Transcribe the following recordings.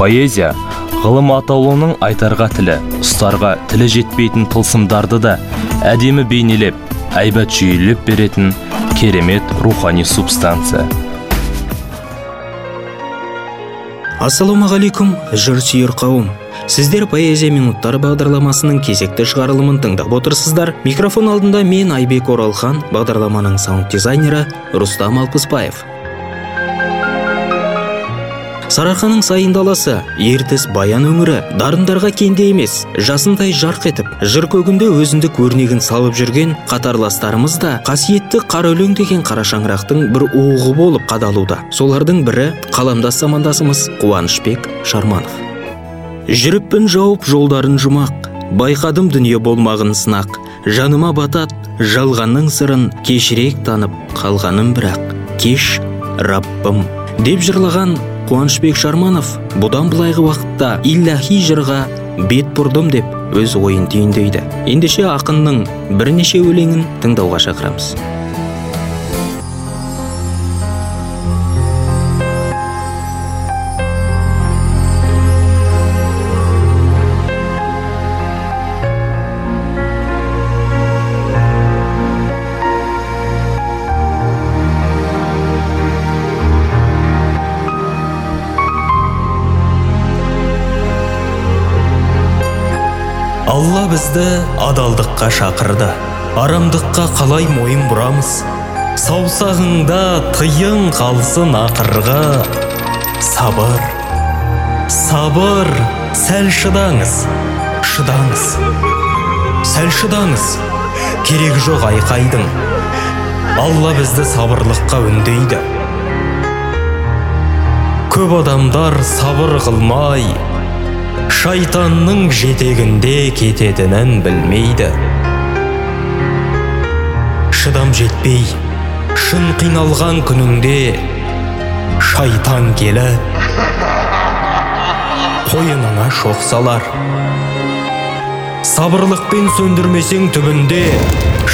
поэзия ғылым атаулының айтарға тілі ұстарға тілі жетпейтін тылсымдарды да әдемі бейнелеп әйбат жүйелеп беретін керемет рухани субстанция. Ассалаумағалейкум жыр сүйер қауым. Сіздер поэзия минуттары бағдарламасының кезекті шығарылымын тыңдап отырсыздар. Микрофон алдында мен айбек оралхан бағдарламаның саунд дизайнері рустам алпысбаев. Сарыарқаның сайын даласы ертіс баян өңірі дарындарға кенде емес жасындай жарқ етіп жыр көгінде өзіндік өрнегін салып жүрген қатарластарымыз да қасиетті қара өлең деген қара шаңырақтың бір уығы болып қадалуда. Солардың бірі қаламдас замандасымыз қуанышбек шарманов. Жүріппін жауып жолдарын жұмақ байқадым дүние болмағын сынақ. Жаныма батат жалғанның сырын кешірек танып қалғаным бірақ кеш раббым. Деп жырлаған қуанышбек шарманов бұдан былайғы уақытта иллахи жырға бет бұрдым деп өз ойын түйіндейді. Ендеше ақынның бірнеше өлеңін тыңдауға шақырамыз. Алла бізді адалдыққа шақырды. Арамдыққа қалай мойын бұрамыз? Саусағыңда тыйың қалсын ақырға сабыр. Сабыр. Сәл шыдаңыз. Шыдаңыз. Сәл шыдаңыз. Керегі жоқ айқайдың. Алла бізді сабырлыққа үндейді. Көп адамдар сабыр қылмай шайтанның жетегінде кететінін білмейді. Шыдам жетпей шын қиналған күніңде шайтан келіп қойыныңа шоқ салар сабырлықпен сөндірмесең түбінде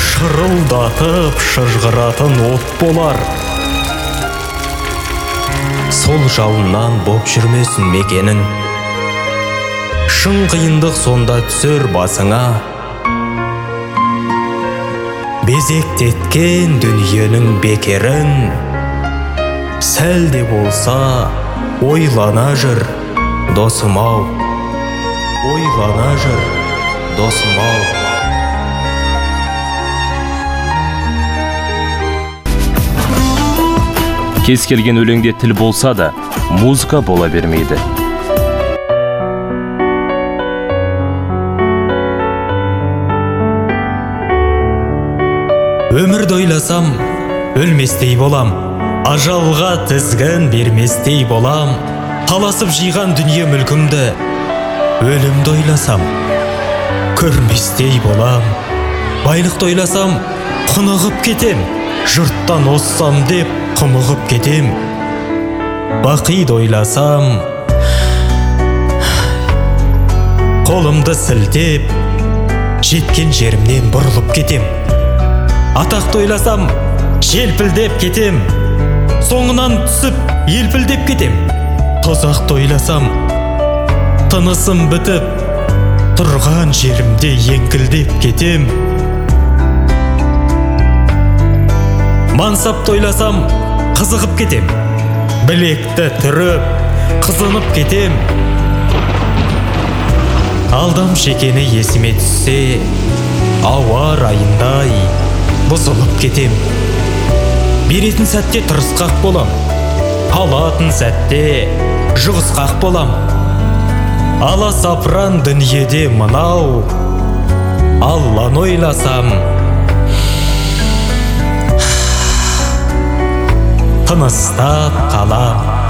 шырылдатып шыжғыратын от болар. Сол жалыннан боп жүрмесін мекенің шын қиындық сонда түсер басыңа. Безектеткен дүниенің бекерін. Сәл де болса ойлана жүр досым ау. Ойлана жүр досым ау. Кез келген өлеңде тіл болса да музыка бола бермейді. Өмірді ойласам өлместей болам. Ажалға тізгін берместей болам. Таласып жиған дүние мүлкімді өлімді ойласам көрместей болам. Байлықты ойласам құнығып кетем жұрттан озсам деп құмығып кетем. Бақиды ойласам қолымды сілтеп жеткен жерімнен бұрылып кетем. Атақты ойласам желпілдеп кетем. Соңынан түсіп елпілдеп кетем. Тозақты ойласам тынысым бітіп тұрған жерімде еңкілдеп кетем. Мансапты ойласам қызығып кетем. Білекті түріп қызынып кетем. Алдам шекені есіме түссе ауа райындай. Бұзылып кетем. Беретін сәтте тырысқақ болам. Алатын сәтте жұғысқақ болам. Аласапыран дүниеде мынау алланы ойласам. Тыныстап қалам.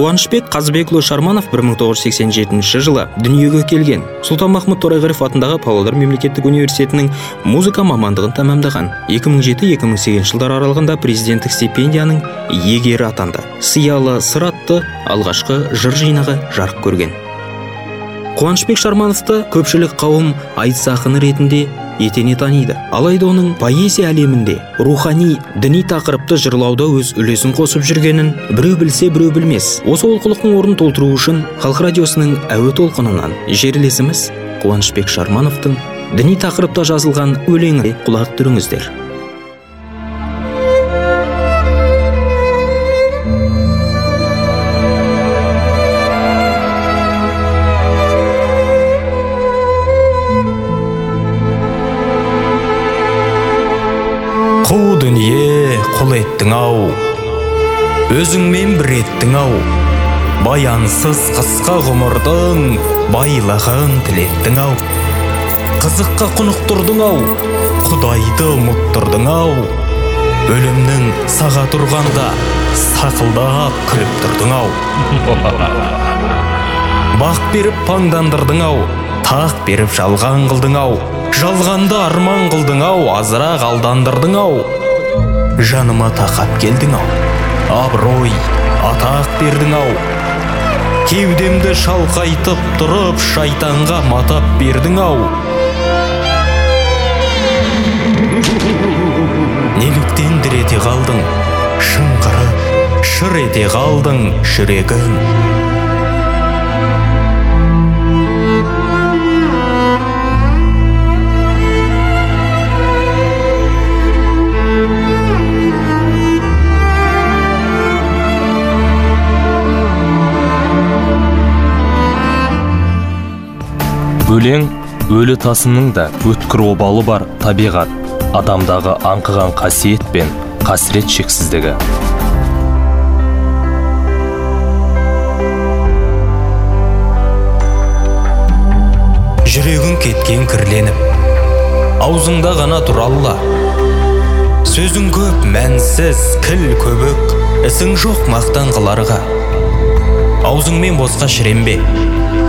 Қуанышбек қазыбекұлы шарманов 1987 жылы дүниеге келген. Сұлтанмахмұт торайғыров атындағы павлодар мемлекеттік университетінің музыка мамандығын тәмамдаған. 2007-2008 жылдар аралығында президенттік стипендияның иегері атанды. Сиялы сыр атты алғашқы жыр жинағы жарық көрген. Қуанышбек шармановты көпшілік қауым айтыс ақыны ретінде етене таниды. Алайда оның поэзия әлемінде рухани діни тақырыпты жырлауда өз үлесін қосып жүргенін біреу білсе біреу білмес. Осы олқылықтың орнын толтыру үшін халық радиосының әуе толқынынан жерлесіміз қуанышбек шармановтың діни тақырыпта жазылған өлеңі. Құлақ түріңіздер. Қу дүние құл еттің ау өзіңмен бір еттің ау баянсыз қысқа ғұмырдың байлығын тілеттің ау қызыққа құнықтырдың ау құдайды ұмыттырдың ау өлімнің сағат ұрғанда сақылдап күліп тұрдың ау бақ беріп паңдандырдың ау тақ беріп жалған қылдың ау жалғанды арман қылдың ау азырақ алдандырдың ау. Жаныма тақап келдің ау. Абырой атақ бердің ау. Кеудемді шалқайтып тұрып шайтанға матап бердің ау. Неліктен дір ете қалдың? Шыңғырып шыр ете қалдың жүрегім өлең өлі тасының да өткір обалы бар табиғат адамдағы аңқыған қасиет пен қасірет шексіздігі. Жүрегің кеткен кірленіп аузыңда ғана тұр алла. Сөзің көп мәнсіз кіл көбік ісің жоқ мақтан қыларға. Аузыңмен босқа шіренбе.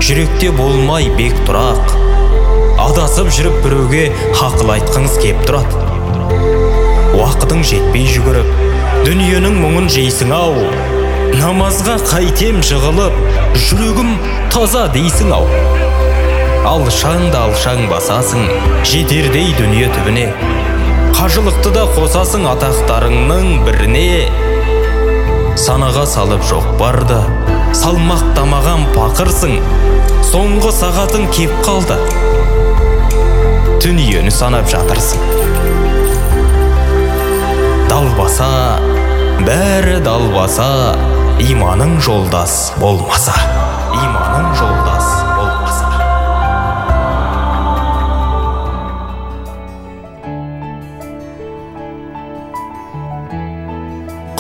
Жүректе болмай бек тұрақ. Адасып жүріп біреуге хақыл айтқыңыз кеп тұрады. Уақытың жетпей жүгіріп дүниенің мұңын жейсің ау намазға қайтем жығылып жүрегім таза дейсің ау алшаң да алшаң басасың жетердей дүние түбіне. Қажылықты да қосасың атақтарыңның біріне. Санаға салып жоқ барды салмақтамаған пақырсың. Соңғы сағатың кеп қалды. Дүниені санап жатырсың. Далбаса бәрі далбаса иманың жолдас болмаса. Иманың жолдас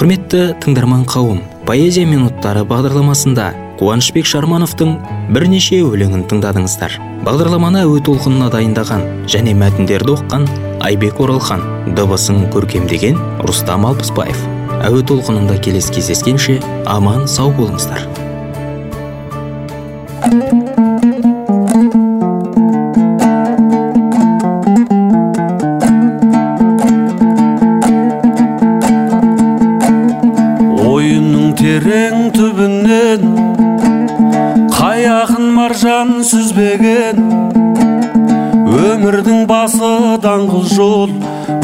құрметті тыңдарман қауым поэзия минуттары бағдарламасында қуанышбек шармановтың бірнеше өлеңін тыңдадыңыздар. Бағдарламаны әуе толқынына дайындаған және мәтіндерді оққан айбек оралхан дыбысын көркемдеген рустам алпысбаев. Әуе толқынында келесі кездескенше аман сау болыңыздар. Жол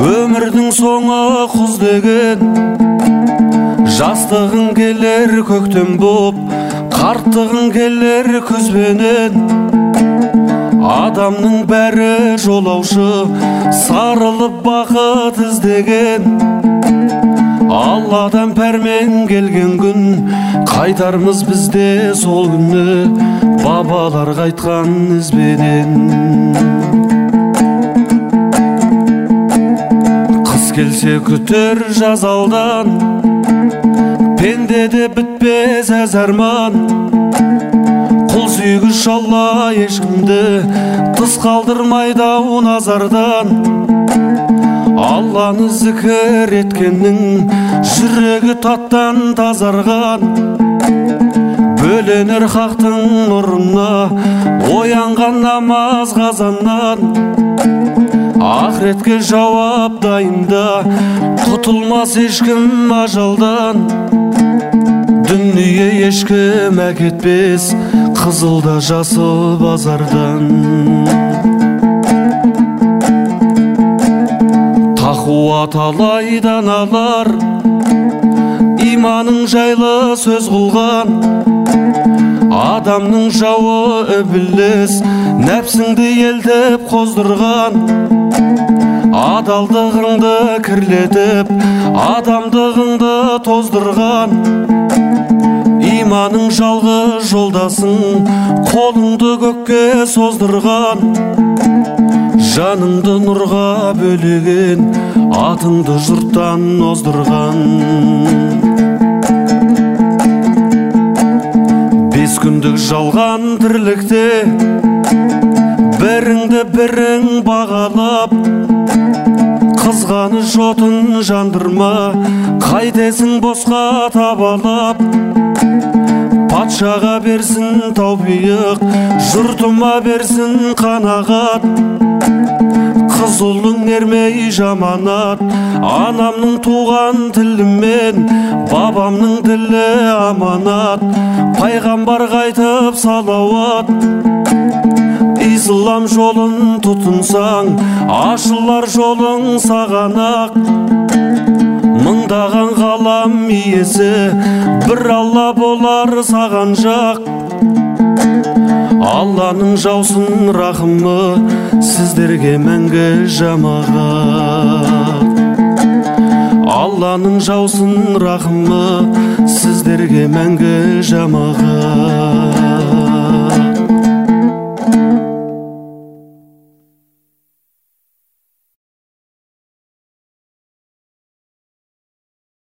өмірдің соңы құз деген. Жастығың келер көктем боп қарттығың келер күзбенен. Адамның бәрі жолаушы сарылып бақыт іздеген. Алладан пәрмен келген күн қайтармыз бізде сол күні. Бабалар қайтқан ізбенен. Келсе күтер жаз алдан пендеде бітпес әз арман. Құл сүйгіш алла ешкімді тыс қалдырмайды ау назардан. Алланы зікір еткеннің жүрегі таттан тазарған. Бөленер хақтың нұрына оянған намаз қазаннан. Ақыретке жауап дайында құтылмас ешкім ажалдан. Дүние ешкім әкетпес қызыл да жасыл базардан. Тақуа талайдан алар иманың жайлы сөз қылған. Адамның жауы ібіліс нәпсіңді елдеп қоздырған. Адалдығыңды кірлетіп адамдығыңды тоздырған. Иманың жалғыз жолдасың қолыңды көкке создырған. Жаныңды нұрға бөлеген атыңды жұрттан оздырған. Күндік жалған тірлікте біріңді бірің бағалап қызғаныш отын жандырма қайтесің босқа табалап патшаға берсін таупиық жұртыма берсін қанағат. Қыз ермей жаманат. Анамның туған тілімен бабамның ділі аманат. Пайғамбар қайтып салауат. Ислам жолын тұтынсаң ашылар жолың саған ақ мыңдаған ғалам иесі бір алла болар саған жақ. Алланың жаусын рахымы сіздерге мәңгі жамағат алланың жаусын рахымы сіздерге мәңгі жамағат